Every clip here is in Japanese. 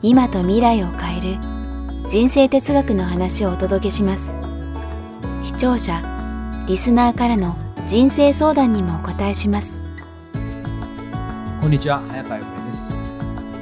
今と未来を変える人生哲学の話をお届けします。視聴者リスナーからの人生相談にもお答えします。こんにちは早川由美です。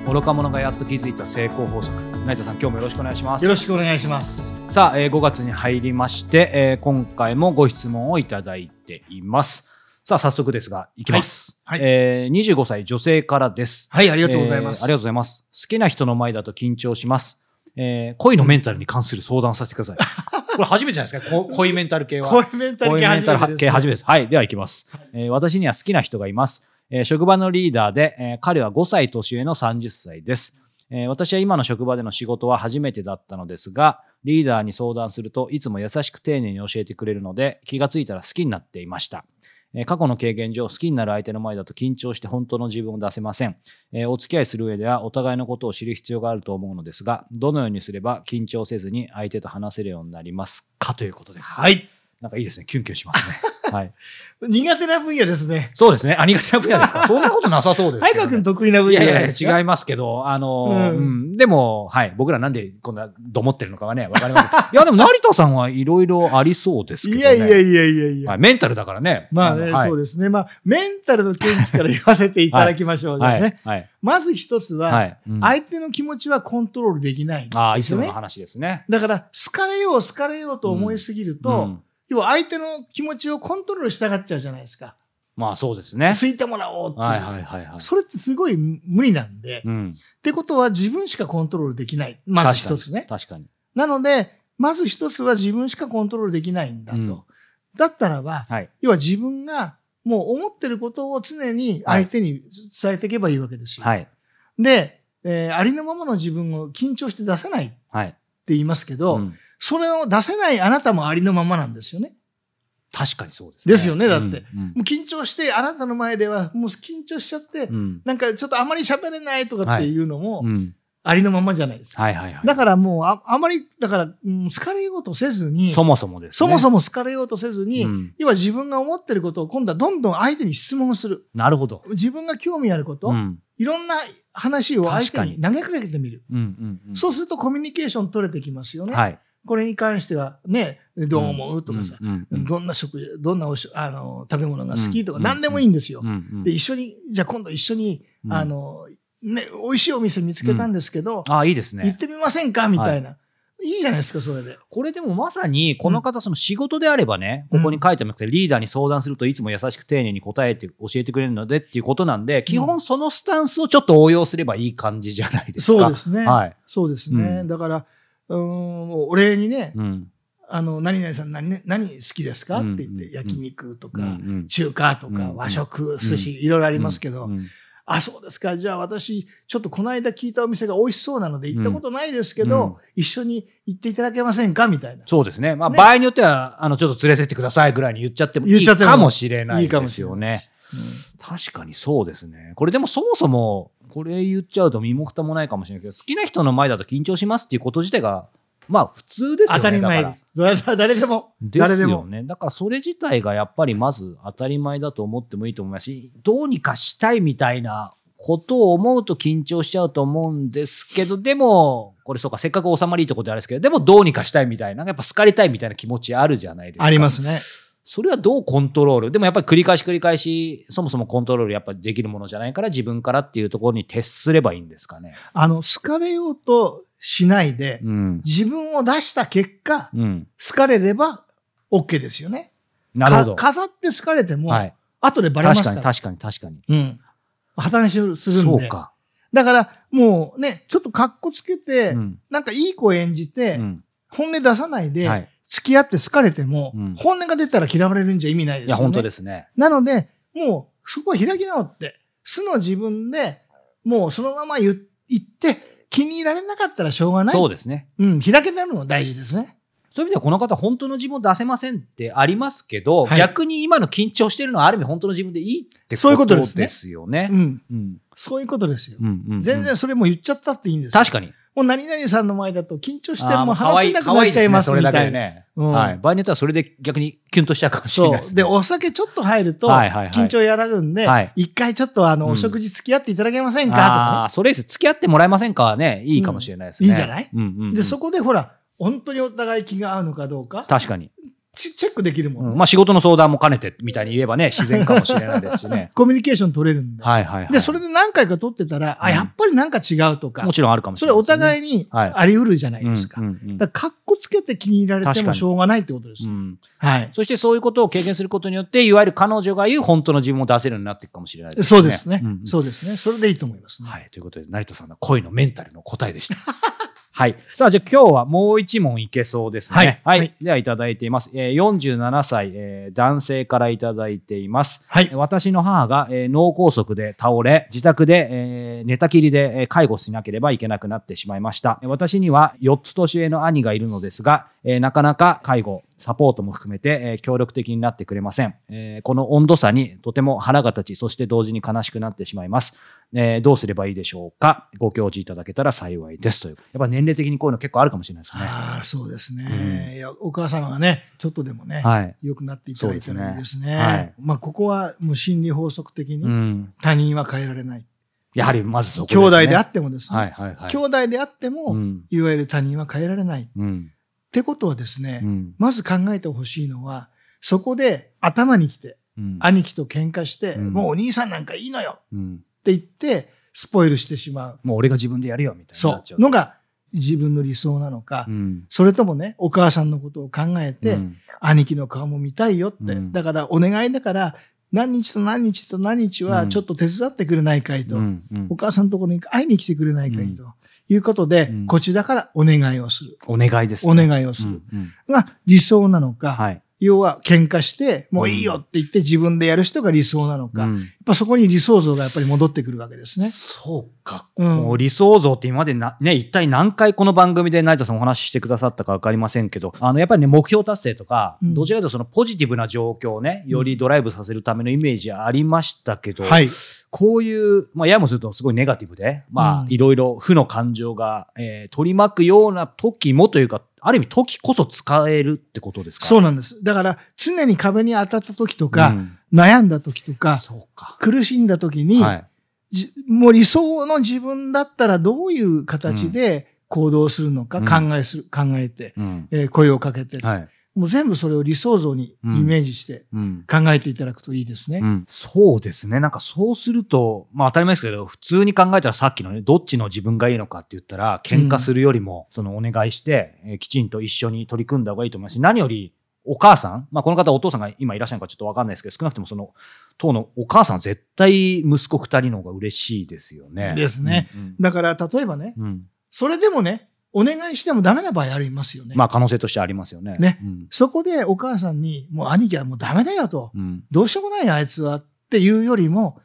愚か者がやっと気づいた成功法則。成田さん今日もよろしくお願いします。よろしくお願いします。さあ、えー5月に入りまして、えー今回もご質問をいただいていますさあ早速ですがいきます、はいはいえー25歳女性からですはい、ありがとうございます。えーありがとうございます。好きな人の前だと緊張します。えー恋のメンタルに関する相談させてください。これ初めてじゃないですか、こ恋メンタル系は。恋メンタル系初めてです系初めてです。はい、では行きます。えー私には好きな人がいます。えー職場のリーダーで、えー彼は5歳年上の30歳です。えー私は今の職場での仕事は初めてだったのですが、リーダーに相談するといつも優しく丁寧に教えてくれるので、気がついたら好きになっていました。えー過去の経験上、好きになる相手の前だと緊張して本当の自分を出せません。えーお付き合いする上ではお互いのことを知る必要があると思うのですが、どのようにすれば緊張せずに相手と話せるようになりますか？ということです。はい。なんかいいですね。キュンキュンしますね。はい。苦手な分野ですね。そうですね。あ、苦手な分野ですか？そんなことなさそうですね、早川君得意な分野いやいや 違いますけど、あの、うんうんでも、はい、僕らなんでこんなどもってるのかはね、わかります。いや、でも成田さんはいろいろありそうですけどね。いやいやいやいやいや。はい、メンタルだからね。まあね、はい、そうですね。まあ、メンタルの見地から言わせていただきましょう。じゃはい。はい。まず一つは、はい。うん相手の気持ちはコントロールできないんああ、い。つもの話ですね。だから、好かれよう、好かれようと思いすぎると、うん要は相手の気持ちをコントロールしたがっちゃうじゃないですか。まあそうですね。好いてもらおうって。はいはいはいはい。それってすごい無理なんで、うん。ってことは自分しかコントロールできない。まず一つね。確かに。なので、まず一つは自分しかコントロールできないんだと。うんだったらば、はい。要は自分がもう思ってることを常に相手に伝えていけばいいわけですよ。はい。で、えーありのままの自分を緊張して出せないってはい。言いますけど、うんそれを出せないあなたもありのままなんですよね。確かにそうですね。ですよねだってうん。もう緊張して、あなたの前ではもう緊張しちゃって、うん。なんかちょっとあまり喋れないとかっていうのもう、ん。ありのままじゃないですか。はいはいはい。だからもうあ、あまり、だから、うん好かれようとせずに、そもそもですね。そもそも好かれようとせずに、うん要は自分が思ってることを今度はどんどん相手に質問する。なるほど。自分が興味あること、うん。いろんな話を相手に投げかけてみる。うんうんうん。そうするとコミュニケーション取れてきますよね。はい。これに関してはね、どう思うとかさ、うんうんうんどんな食事、どんなおしあの食べ物が好きとか、うん何でもいいんですよ。で、一緒に、じゃあ今度一緒に、うんあの、ね、美味しいお店見つけたんですけど、ああ、いいです行っね。てみませんかみたいな。いいじゃないですか、それで。これでもまさに、この方、その仕事であればね、ここに書いてなくて、リーダーに相談するといつも優しく丁寧に答えて教えてくれるのでっていうことなんで、基本そのスタンスをちょっと応用すればいい感じじゃないですか。そうですね。はい。そうですね。うんだから、うーん、お礼にね、うん。あの、何々さん何、何好きですか、うんって言って、うん焼肉とか、うんうん中華とか、うん和食、寿司、いろいろありますけど、うんあ、そうですか。じゃあ私、ちょっとこの間聞いたお店が美味しそうなので行ったことないですけど、うん一緒に行っていただけませんか？みたいな。そうですね。まあ、ね場合によっては、あの、ちょっと連れてってくださいぐらいに言っちゃってもいい言っちゃってもかもしれないいいかもですよしれないね。確かにそうですね。これでもそもそも、これ言っちゃうと身も蓋もないかもしれないけど、好きな人の前だと緊張しますっていうこと自体が、まあ普通ですよね。当たり前だからです。誰誰でも。誰でも。よね。だからそれ自体がやっぱりまず当たり前だと思ってもいいと思いますし、どうにかしたいみたいなことを思うと緊張しちゃうと思うんですけど、でも、これそうか、せっかく収まりいいところであれですけど、でもどうにかしたいみたいな、やっぱ好かれたいみたいな気持ちあるじゃないですか。ありますね。それはどうコントロール？でもやっぱり繰り返し繰り返し、そもそもコントロールやっぱりできるものじゃないから自分からっていうところに徹すればいいんですかね？あの、好かれようとしないで、うん。自分を出した結果、うん。好かれれば OK ですよね。なるほど。か飾って好かれても、はい。後でバレます確か。からに確かに確かに。うん。破綻するんで。そうか。だから、もうね、ちょっと格好つけて、うん。なんかいい子演じて、うん。本音出さないで、はい。付き合って好かれても、うん本音が出たら嫌われるんじゃ意味ないですよね。いや、本当ですね。なので、もう、そこは開き直って、素の自分で、もうそのまま言言って、気に入られなかったらしょうがない。そうですね。うん、開けたのも大事ですね。そういう意味ではこの方本当の自分を出せませんってありますけど、はい逆に今の緊張してるのはある意味本当の自分でいいってそういうことですねですよね。うん。うんそういうことですよ。うんうんうん全然それも言っちゃったっていいんですよ確かに。もう何々さんの前だと緊張してもう話せなくなっちゃいますみたいな。はい。場合によってはそれで逆にキュンとしちゃうかもしれない。そう。で、お酒ちょっと入ると、緊張和らぐんではい、一回ちょっとあの、うんお食事付き合っていただけませんか？とあかあ、それです。付き合ってもらえませんかはね、いいかもしれないですね。うんいいじゃない？うんうんうんね。で、そこでほら、本当にお互い気が合うのかどうか、確かに。チチェックできるもんね。うんまあ仕事の相談も兼ねてみたいに言えばね、自然かもしれないですしね。コミュニケーション取れるんで。はいはいはい。で、それで何回か取ってたら、あ、うんやっぱりなんか違うとかも、ちろんあるかもしそれおれないですね、互いにはいあり得るじゃないですか。うんうんうんだかっこつけて気に入られてもしょうがないってことです。うんはい。そしてそういうことを経験することによって、いわゆる彼女が言う本当の自分を出せるようになっていくかもしれないですね。そうですねんん。そうですね。それでいいと思いますね。はい。ということで、成田さんの恋のメンタルの答えでした。はい。さあ、じゃあ今日はもう一問いけそうですね。はいはい。はいでは、いただいています。えー47歳、えー男性からいただいています。はい。私の母が、えー脳梗塞で倒れ、自宅で、えー寝たきりで、えー介護しなければいけなくなってしまいました。私には4つ年上の兄がいるのですが、えーなかなか介護、サポートも含めて、えー協力的になってくれません、えーこの温度差にとても腹が立ち、そして同時に悲しくなってしまいます。えーどうすればいいでしょうか？ご教示いただけたら幸いです。という。やっぱ年齢的にこういうの結構あるかもしれないですね。ああ、そうですね。いや、お母様がね、ちょっとでもね、はい。良くなっていただいたらいいですね。すねはいまあ、ここはもう心理法則的うにん。他人は変えられない。やはりまずそこです、兄ね。弟であってもですね、はいはいはい。兄弟であっても、うん。いわゆる他人は変えられない。っうん。てことはですね、うん。まず考えてほしいのは、そこで頭に来て、うん。兄貴と喧嘩して、うんもうお兄さんなんかいいのようん。って言って、スポイルしてしまう。もう俺が自分でやるよみたいなっちゃう。う。のが自分の理想なのか、うん。それともね、お母さんのことを考えて、うん兄貴の顔も見たいよって。うんだからお願いだから、何日と何日と何日はちょっと手伝ってくれないかいと。お母さんのところに会いに来てくれないかいと。いうことで、うんこちらからお願いをする。お願いです、おね。願いをする。うんが理想なのか、はい。要は喧嘩して、もういいよって言って自分でやる人が理想なのか、やっうんぱそこに理想像がやっぱり戻ってくるわけですね。そうか。うんこう理想像って今までな、ね、一体何回この番組で成田さんお話ししてくださったかわかりませんけど、あの、やっぱりね、目標達成とか、うんどちらかというとそのポジティブな状況をね、よりドライブさせるためのイメージありましたけど、はい。こういう、まあ、ややもするとすごいネガティブで、まあ、うんいろいろ負の感情が、えー取り巻くような時もというか、ある意味時こそ使えるってことですか？そうなんです。だから常に壁に当たった時とか、うん悩んだ時とか、そうか。苦しんだ時に、はい。じもう理想の自分だったらどういう形で行動するのかうん考えする、考えて、うん。えー声をかけて、はい。もう全部それを理想像にイメージしてうん。考えていただくといいですね。うん、そうですね。なんかそうすると、まあ当たり前ですけど、普通に考えたらさっきのね、どっちの自分がいいのかって言ったら、喧嘩するよりも、そのお願いして、えーきちんと一緒に取り組んだ方がいいと思いますし、何より、お母さん、まあこの方お父さんが今いらっしゃるのかちょっとわかんないですけど、少なくともその、当のお母さんは絶対息子二人の方が嬉しいですよね。ですねうん。だから例えばね、うんうんそれでもね、お願いしてもダメな場合ありますよね。まあ可能性としてありますよね。ねうん。そこでお母さんに、もう兄貴はもうダメだよと。うん。どうしようもないあいつはっていうよりも、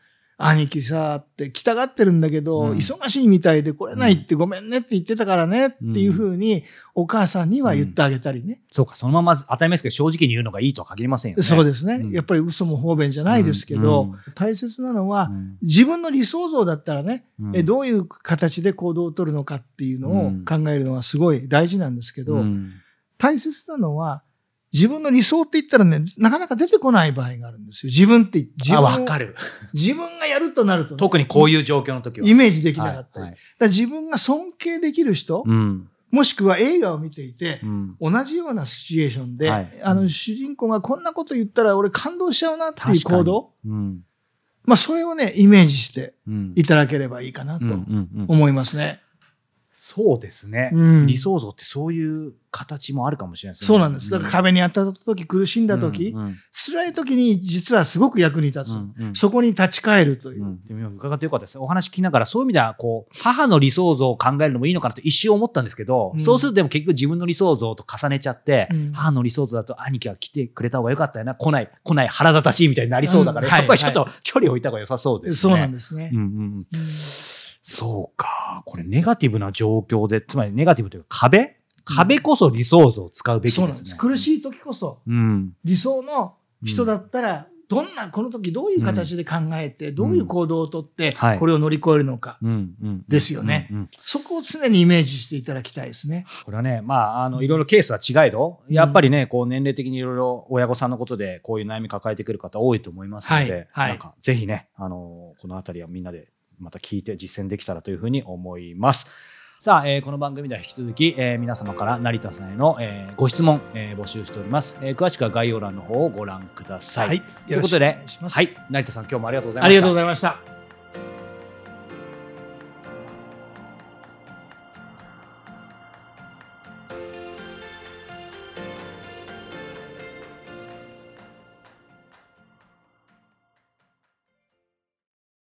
兄貴さって来たがってるんだけど、うん。忙しいみたいで来れないってごめんねって言ってたからねっていうふうにお母さんには言ってあげたりね。そうか、そのまま当たり前ですけど、正直に言うのがいいとは限りませんよね。そうですね、うん。やっぱり嘘も方便じゃないですけど、うん。うん。大切なのは、うん。自分の理想像だったらね、うん。えどういう形で行動を取るのかっていうのをうん。考えるのはすごい大事なんですけど、うん。大切なのは自分の理想って言ったらね、なかなか出てこない場合があるんですよ。自分って、自あ、分わかる。自分がやるとなるとね、特にこういう状況の時は。イメージできなかったり。はいはいだ自分が尊敬できる人、うん。もしくは映画を見ていてう、ん。同じようなシチュエーションで、はいあの、主人公がこんなこと言ったら俺感動しちゃうなっていう行動、うん。まあそれをね、イメージしてうん。いただければいいかなと思いますね。そうですね、うん。理想像ってそういう形もあるかもしれないですね。そうなんです。だから壁に当たった時、苦しんだ時、うんうん。辛い時に実はすごく役に立つ。うんうん。そこに立ち返るという。う。ん、でも伺ってよかったです。お話聞きながら、そういう意味では、こう、母の理想像を考えるのもいいのかなと一瞬思ったんですけど、うん。そうするとでも結局自分の理想像と重ねちゃって、うん。母の理想像だと兄貴が来てくれた方がよかったよな、来ない、来ない、腹立たしいみたいになりそうだから、やっぱりちょっと距離を置いた方が良さそうですね。そうなんですね。うん。うんそうか。これネガティブな状況で、つまりネガティブというか壁？壁こそ理想像を使うべきそうなんです。ですね。苦しい時こそうん。理想の人だったら、どんな、この時どういう形で考えて、どういう行動をとってはい、これを乗り越えるのか。ですよねそこを常にイメージしていただきたいですね。これはね、まあ、あの、いろいろケースは違いど、やっぱりね、こう、年齢的にいろいろ親御さんのことで、こういう悩み抱えてくる方多いと思いますので、はいはいなんか、ぜひね、あの、このあたりはみんなでまた聞いて実践できたらというふうに思います。さあ、えーこの番組では引き続き、えー皆様から成田さんへの、えーご質問、えー募集しております、えー詳しくは概要欄の方をご覧ください。はい。ということでよろしくお願いし、ます。はい、成田さん、今日もありがとうございました。ありがとうございました。